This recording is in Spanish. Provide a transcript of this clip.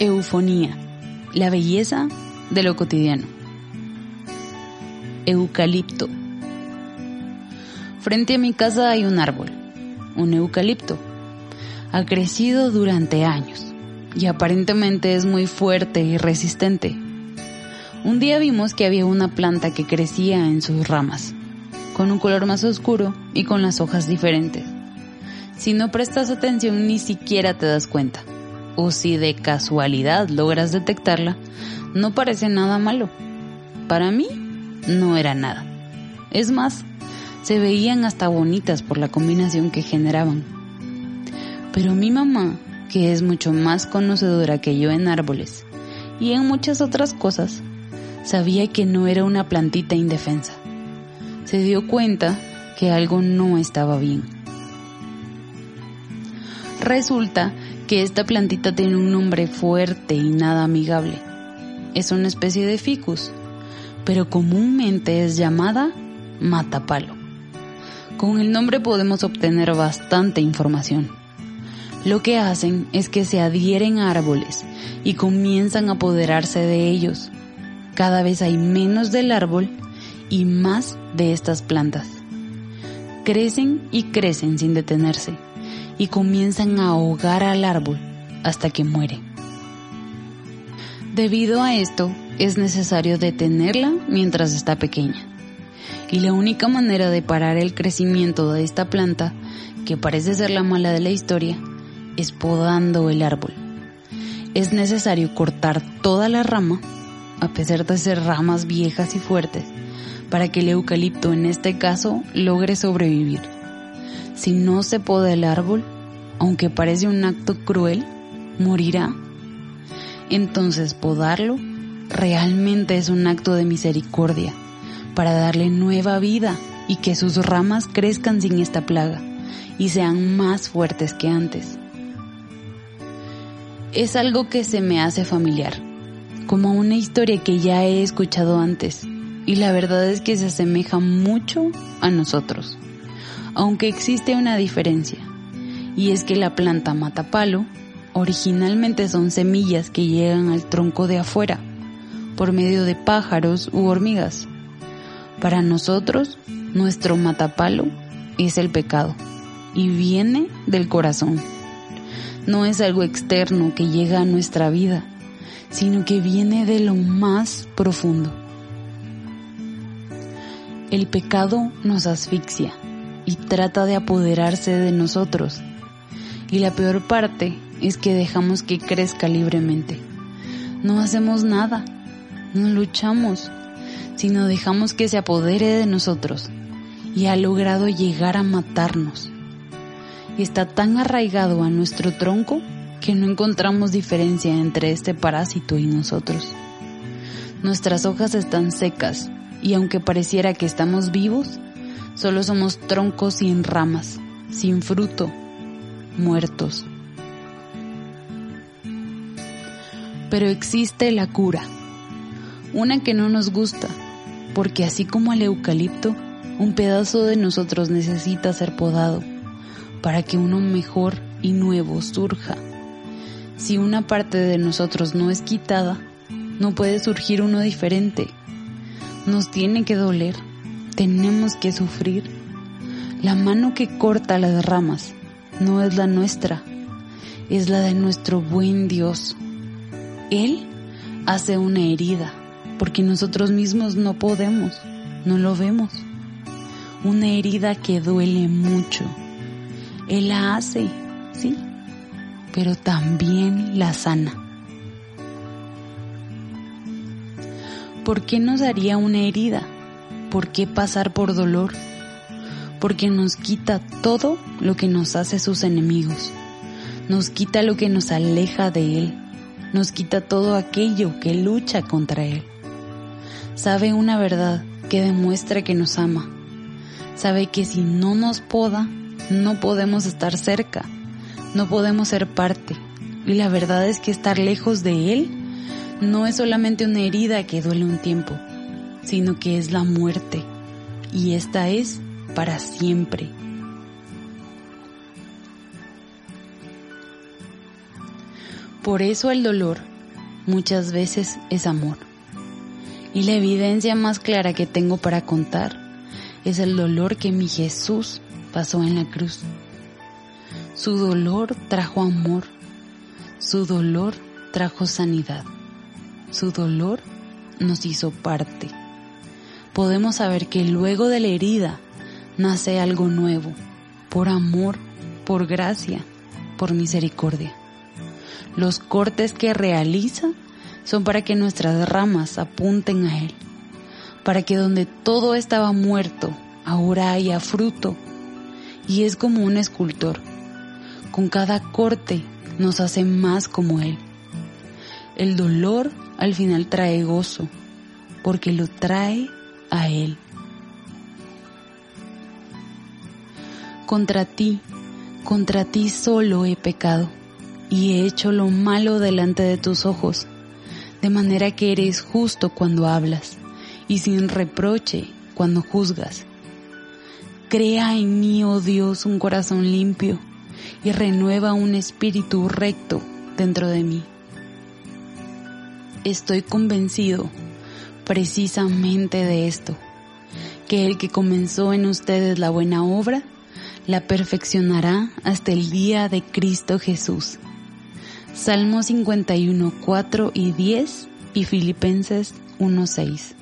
Eufonía, la belleza de lo cotidiano. Eucalipto. Frente a mi casa hay un árbol, un eucalipto. Ha crecido durante años y aparentemente es muy fuerte y resistente. Un día vimos que había una planta que crecía en sus ramas, con un color más oscuro y con las hojas diferentes. Si no prestas atención ni siquiera te das cuenta o si de casualidad logras detectarla, no parece nada malo. Para mí, no era nada. Es más, se veían hasta bonitas por la combinación que generaban. Pero mi mamá, que es mucho más conocedora que yo en árboles y en muchas otras cosas, sabía que no era una plantita indefensa. Se dio cuenta que algo no estaba bien. Resulta que esta plantita tiene un nombre fuerte y nada amigable. Es una especie de ficus, pero comúnmente es llamada matapalo. Con el nombre podemos obtener bastante información. Lo que hacen es que se adhieren a árboles y comienzan a apoderarse de ellos. Cada vez hay menos del árbol y más de estas plantas. Crecen y crecen sin detenerse y comienzan a ahogar al árbol hasta que muere. Debido a esto, es necesario detenerla mientras está pequeña. Y la única manera de parar el crecimiento de esta planta, que parece ser la mala de la historia, es podando el árbol. Es necesario cortar toda la rama, a pesar de ser ramas viejas y fuertes, para que el eucalipto en este caso logre sobrevivir. Si no se poda el árbol, aunque parece un acto cruel, morirá. Entonces podarlo realmente es un acto de misericordia para darle nueva vida y que sus ramas crezcan sin esta plaga y sean más fuertes que antes. Es algo que se me hace familiar, como una historia que ya he escuchado antes, y la verdad es que se asemeja mucho a nosotros aunque existe una diferencia, y es que la planta matapalo originalmente son semillas que llegan al tronco de afuera por medio de pájaros u hormigas. Para nosotros, nuestro matapalo es el pecado y viene del corazón. No es algo externo que llega a nuestra vida, sino que viene de lo más profundo. El pecado nos asfixia, y trata de apoderarse de nosotros. Y la peor parte es que dejamos que crezca libremente. No hacemos nada, no luchamos, sino dejamos que se apodere de nosotros y ha logrado llegar a matarnos. Y está tan arraigado a nuestro tronco que no encontramos diferencia entre este parásito y nosotros. Nuestras hojas están secas y aunque pareciera que estamos vivos, Solo somos troncos sin ramas, sin fruto, muertos. Pero existe la cura, una que no nos gusta, porque así como el eucalipto, un pedazo de nosotros necesita ser podado para que uno mejor y nuevo surja. Si una parte de nosotros no es quitada, no puede surgir uno diferente. Nos tiene que doler tenemos que sufrir. La mano que corta las ramas no es la nuestra, es la de nuestro buen Dios. Él hace una herida porque nosotros mismos no podemos, no lo vemos. Una herida que duele mucho. Él la hace, sí, pero también la sana. ¿Por qué nos haría una herida? ¿Por qué pasar por dolor? Porque nos quita todo lo que nos hace sus enemigos. Nos quita lo que nos aleja de Él. Nos quita todo aquello que lucha contra Él. Sabe una verdad que demuestra que nos ama. Sabe que si no nos poda, no podemos estar cerca. No podemos ser parte. Y la verdad es que estar lejos de Él no es solamente una herida que duele un tiempo sino que es la muerte, y esta es para siempre. Por eso el dolor muchas veces es amor. Y la evidencia más clara que tengo para contar es el dolor que mi Jesús pasó en la cruz. Su dolor trajo amor, su dolor trajo sanidad, su dolor nos hizo parte. Podemos saber que luego de la herida nace algo nuevo, por amor, por gracia, por misericordia. Los cortes que realiza son para que nuestras ramas apunten a Él, para que donde todo estaba muerto, ahora haya fruto. Y es como un escultor. Con cada corte nos hace más como Él. El dolor al final trae gozo, porque lo trae a Él. Contra ti, contra ti solo he pecado y he hecho lo malo delante de tus ojos, de manera que eres justo cuando hablas y sin reproche cuando juzgas. Crea en mí, oh Dios, un corazón limpio y renueva un espíritu recto dentro de mí. Estoy convencido precisamente de esto, que el que comenzó en ustedes la buena obra, la perfeccionará hasta el día de Cristo Jesús. Salmo 51, 4 y 10 y Filipenses 1, 6.